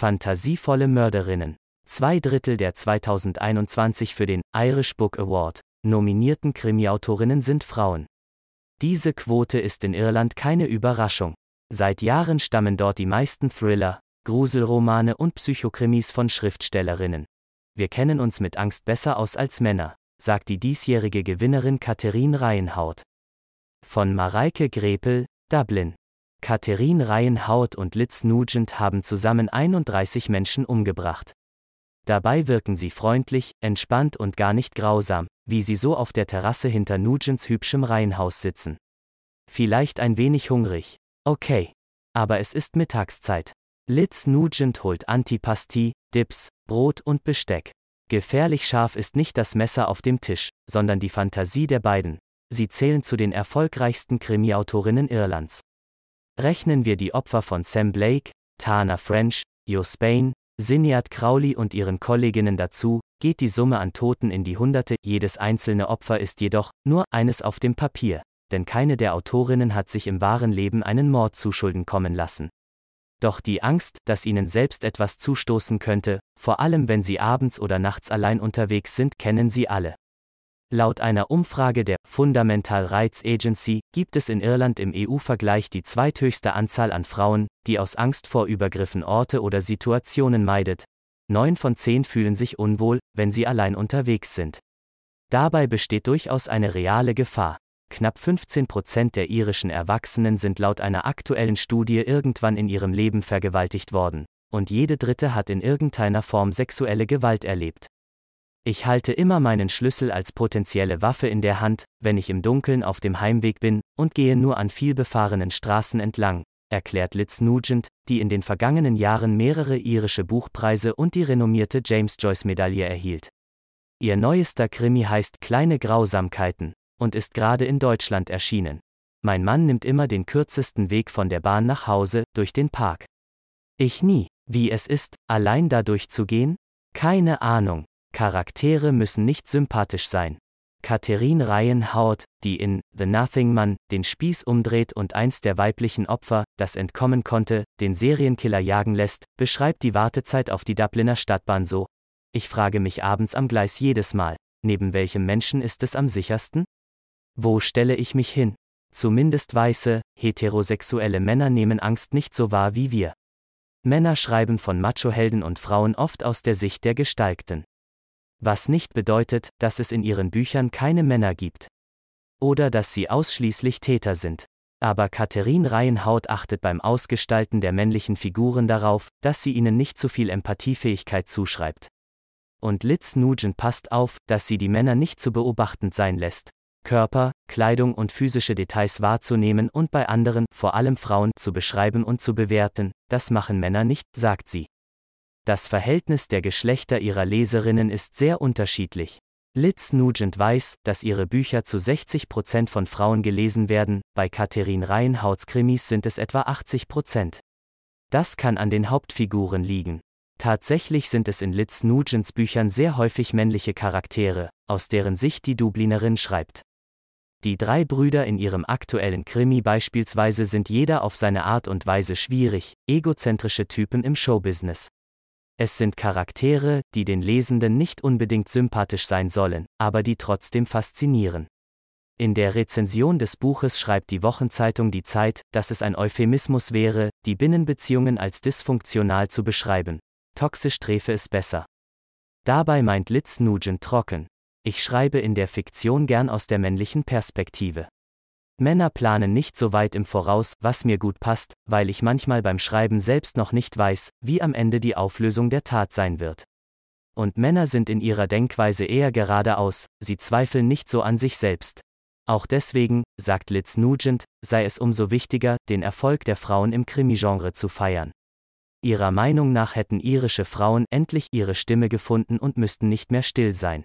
Fantasievolle Mörderinnen. Zwei Drittel der 2021 für den Irish Book Award nominierten Krimiautorinnen sind Frauen. Diese Quote ist in Irland keine Überraschung. Seit Jahren stammen dort die meisten Thriller, Gruselromane und Psychokrimis von Schriftstellerinnen. Wir kennen uns mit Angst besser aus als Männer, sagt die diesjährige Gewinnerin Katharine Reihenhaut. Von Mareike Grepel, Dublin. Katharine Reihenhaut und Liz Nugent haben zusammen 31 Menschen umgebracht. Dabei wirken sie freundlich, entspannt und gar nicht grausam, wie sie so auf der Terrasse hinter Nugents hübschem Reihenhaus sitzen. Vielleicht ein wenig hungrig. Okay. Aber es ist Mittagszeit. Liz Nugent holt Antipasti, Dips, Brot und Besteck. Gefährlich scharf ist nicht das Messer auf dem Tisch, sondern die Fantasie der beiden. Sie zählen zu den erfolgreichsten Krimiautorinnen Irlands. Rechnen wir die Opfer von Sam Blake, Tana French, Jo Spain, Sinead Crowley und ihren Kolleginnen dazu, geht die Summe an Toten in die Hunderte, jedes einzelne Opfer ist jedoch nur eines auf dem Papier, denn keine der Autorinnen hat sich im wahren Leben einen Mord zuschulden kommen lassen. Doch die Angst, dass ihnen selbst etwas zustoßen könnte, vor allem wenn sie abends oder nachts allein unterwegs sind, kennen sie alle. Laut einer Umfrage der Fundamental Rights Agency gibt es in Irland im EU-Vergleich die zweithöchste Anzahl an Frauen, die aus Angst vor Übergriffen Orte oder Situationen meidet. Neun von zehn fühlen sich unwohl, wenn sie allein unterwegs sind. Dabei besteht durchaus eine reale Gefahr. Knapp 15 Prozent der irischen Erwachsenen sind laut einer aktuellen Studie irgendwann in ihrem Leben vergewaltigt worden, und jede dritte hat in irgendeiner Form sexuelle Gewalt erlebt. Ich halte immer meinen Schlüssel als potenzielle Waffe in der Hand, wenn ich im Dunkeln auf dem Heimweg bin, und gehe nur an vielbefahrenen Straßen entlang, erklärt Liz Nugent, die in den vergangenen Jahren mehrere irische Buchpreise und die renommierte James Joyce Medaille erhielt. Ihr neuester Krimi heißt Kleine Grausamkeiten und ist gerade in Deutschland erschienen. Mein Mann nimmt immer den kürzesten Weg von der Bahn nach Hause, durch den Park. Ich nie. Wie es ist, allein da durchzugehen? Keine Ahnung. Charaktere müssen nicht sympathisch sein. Catherine Ryan-Howard, die in The Nothing Man den Spieß umdreht und eins der weiblichen Opfer, das entkommen konnte, den Serienkiller jagen lässt, beschreibt die Wartezeit auf die Dubliner Stadtbahn so. Ich frage mich abends am Gleis jedes Mal, neben welchem Menschen ist es am sichersten? Wo stelle ich mich hin? Zumindest weiße, heterosexuelle Männer nehmen Angst nicht so wahr wie wir. Männer schreiben von Machohelden und Frauen oft aus der Sicht der Gestalkten was nicht bedeutet, dass es in ihren Büchern keine Männer gibt. Oder dass sie ausschließlich Täter sind. Aber Katharine Reihenhaut achtet beim Ausgestalten der männlichen Figuren darauf, dass sie ihnen nicht zu viel Empathiefähigkeit zuschreibt. Und Liz Nugent passt auf, dass sie die Männer nicht zu beobachtend sein lässt, Körper, Kleidung und physische Details wahrzunehmen und bei anderen, vor allem Frauen, zu beschreiben und zu bewerten, das machen Männer nicht, sagt sie. Das Verhältnis der Geschlechter ihrer Leserinnen ist sehr unterschiedlich. Liz Nugent weiß, dass ihre Bücher zu 60 Prozent von Frauen gelesen werden, bei Katharine Reihenhauts Krimis sind es etwa 80 Prozent. Das kann an den Hauptfiguren liegen. Tatsächlich sind es in Liz Nugents Büchern sehr häufig männliche Charaktere, aus deren Sicht die Dublinerin schreibt. Die drei Brüder in ihrem aktuellen Krimi beispielsweise sind jeder auf seine Art und Weise schwierig, egozentrische Typen im Showbusiness. Es sind Charaktere, die den Lesenden nicht unbedingt sympathisch sein sollen, aber die trotzdem faszinieren. In der Rezension des Buches schreibt die Wochenzeitung Die Zeit, dass es ein Euphemismus wäre, die Binnenbeziehungen als dysfunktional zu beschreiben. Toxisch träfe es besser. Dabei meint Litz Nugent trocken. Ich schreibe in der Fiktion gern aus der männlichen Perspektive. Männer planen nicht so weit im Voraus, was mir gut passt, weil ich manchmal beim Schreiben selbst noch nicht weiß, wie am Ende die Auflösung der Tat sein wird. Und Männer sind in ihrer Denkweise eher geradeaus, sie zweifeln nicht so an sich selbst. Auch deswegen, sagt Liz Nugent, sei es umso wichtiger, den Erfolg der Frauen im Krimi-Genre zu feiern. Ihrer Meinung nach hätten irische Frauen endlich ihre Stimme gefunden und müssten nicht mehr still sein.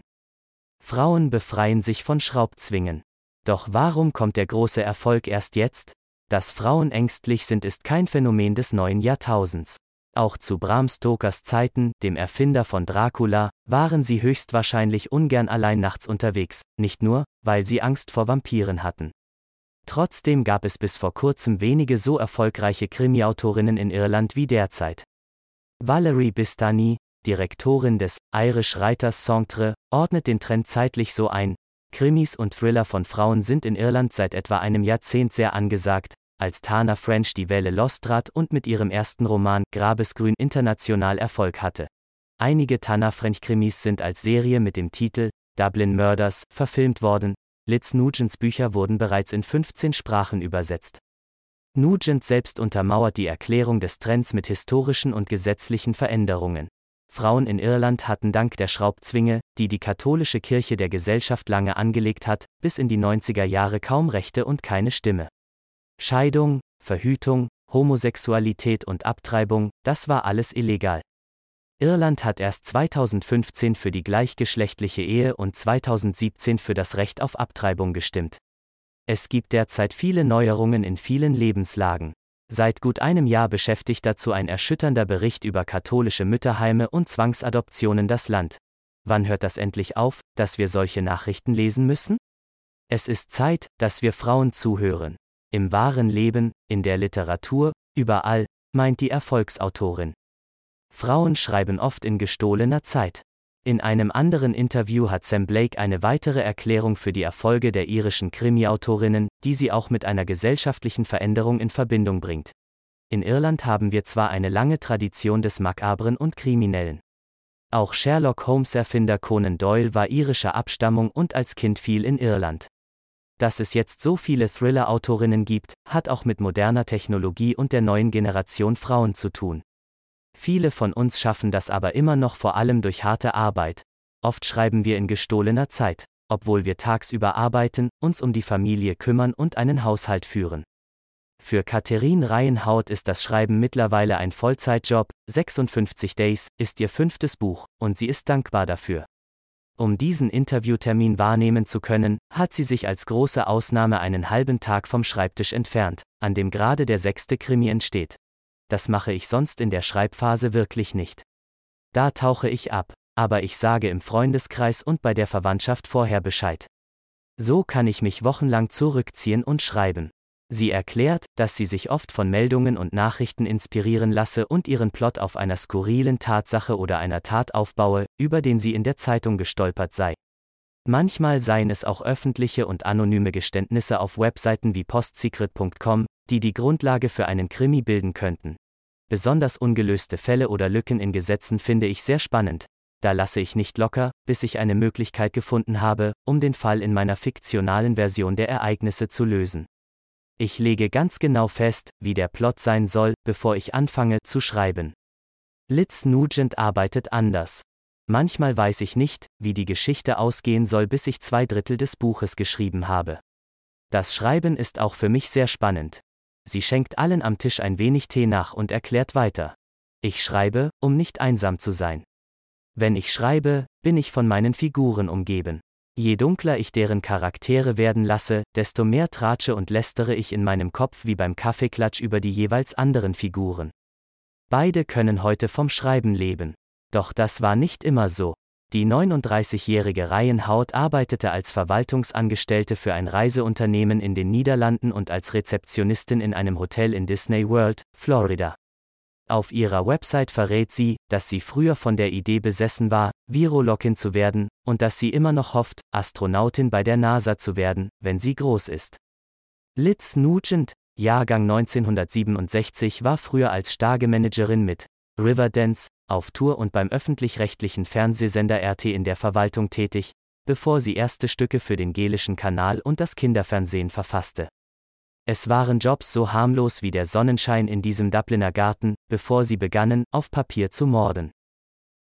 Frauen befreien sich von Schraubzwingen. Doch warum kommt der große Erfolg erst jetzt? Dass Frauen ängstlich sind, ist kein Phänomen des neuen Jahrtausends. Auch zu Bram Stokers Zeiten, dem Erfinder von Dracula, waren sie höchstwahrscheinlich ungern allein nachts unterwegs, nicht nur, weil sie Angst vor Vampiren hatten. Trotzdem gab es bis vor kurzem wenige so erfolgreiche Krimiautorinnen in Irland wie derzeit. Valerie Bistani, Direktorin des Irish Writers Centre, ordnet den Trend zeitlich so ein. Krimis und Thriller von Frauen sind in Irland seit etwa einem Jahrzehnt sehr angesagt, als Tana French die Welle lostrat und mit ihrem ersten Roman Grabesgrün international Erfolg hatte. Einige Tana French Krimis sind als Serie mit dem Titel Dublin Murders verfilmt worden, Liz Nugents Bücher wurden bereits in 15 Sprachen übersetzt. Nugent selbst untermauert die Erklärung des Trends mit historischen und gesetzlichen Veränderungen. Frauen in Irland hatten dank der Schraubzwinge, die die katholische Kirche der Gesellschaft lange angelegt hat, bis in die 90er Jahre kaum Rechte und keine Stimme. Scheidung, Verhütung, Homosexualität und Abtreibung, das war alles illegal. Irland hat erst 2015 für die gleichgeschlechtliche Ehe und 2017 für das Recht auf Abtreibung gestimmt. Es gibt derzeit viele Neuerungen in vielen Lebenslagen. Seit gut einem Jahr beschäftigt dazu ein erschütternder Bericht über katholische Mütterheime und Zwangsadoptionen das Land. Wann hört das endlich auf, dass wir solche Nachrichten lesen müssen? Es ist Zeit, dass wir Frauen zuhören. Im wahren Leben, in der Literatur, überall, meint die Erfolgsautorin. Frauen schreiben oft in gestohlener Zeit. In einem anderen Interview hat Sam Blake eine weitere Erklärung für die Erfolge der irischen Krimi-Autorinnen, die sie auch mit einer gesellschaftlichen Veränderung in Verbindung bringt. In Irland haben wir zwar eine lange Tradition des Makabren und Kriminellen. Auch Sherlock Holmes-Erfinder Conan Doyle war irischer Abstammung und als Kind viel in Irland. Dass es jetzt so viele Thriller-Autorinnen gibt, hat auch mit moderner Technologie und der neuen Generation Frauen zu tun. Viele von uns schaffen das aber immer noch vor allem durch harte Arbeit. Oft schreiben wir in gestohlener Zeit, obwohl wir tagsüber arbeiten, uns um die Familie kümmern und einen Haushalt führen. Für Katharine Reihenhaut ist das Schreiben mittlerweile ein Vollzeitjob, 56 Days ist ihr fünftes Buch, und sie ist dankbar dafür. Um diesen Interviewtermin wahrnehmen zu können, hat sie sich als große Ausnahme einen halben Tag vom Schreibtisch entfernt, an dem gerade der sechste Krimi entsteht das mache ich sonst in der Schreibphase wirklich nicht. Da tauche ich ab, aber ich sage im Freundeskreis und bei der Verwandtschaft vorher Bescheid. So kann ich mich wochenlang zurückziehen und schreiben. Sie erklärt, dass sie sich oft von Meldungen und Nachrichten inspirieren lasse und ihren Plot auf einer skurrilen Tatsache oder einer Tat aufbaue, über den sie in der Zeitung gestolpert sei. Manchmal seien es auch öffentliche und anonyme Geständnisse auf Webseiten wie postsecret.com, die die Grundlage für einen Krimi bilden könnten. Besonders ungelöste Fälle oder Lücken in Gesetzen finde ich sehr spannend, da lasse ich nicht locker, bis ich eine Möglichkeit gefunden habe, um den Fall in meiner fiktionalen Version der Ereignisse zu lösen. Ich lege ganz genau fest, wie der Plot sein soll, bevor ich anfange zu schreiben. Liz Nugent arbeitet anders. Manchmal weiß ich nicht, wie die Geschichte ausgehen soll, bis ich zwei Drittel des Buches geschrieben habe. Das Schreiben ist auch für mich sehr spannend. Sie schenkt allen am Tisch ein wenig Tee nach und erklärt weiter. Ich schreibe, um nicht einsam zu sein. Wenn ich schreibe, bin ich von meinen Figuren umgeben. Je dunkler ich deren Charaktere werden lasse, desto mehr tratsche und lästere ich in meinem Kopf wie beim Kaffeeklatsch über die jeweils anderen Figuren. Beide können heute vom Schreiben leben. Doch das war nicht immer so. Die 39-jährige Reihenhaut arbeitete als Verwaltungsangestellte für ein Reiseunternehmen in den Niederlanden und als Rezeptionistin in einem Hotel in Disney World, Florida. Auf ihrer Website verrät sie, dass sie früher von der Idee besessen war, Virologin zu werden, und dass sie immer noch hofft, Astronautin bei der NASA zu werden, wenn sie groß ist. Liz Nugent, Jahrgang 1967, war früher als Stagemanagerin mit Riverdance, auf Tour und beim öffentlich-rechtlichen Fernsehsender RT in der Verwaltung tätig, bevor sie erste Stücke für den gelischen Kanal und das Kinderfernsehen verfasste. Es waren Jobs so harmlos wie der Sonnenschein in diesem Dubliner Garten, bevor sie begannen, auf Papier zu morden.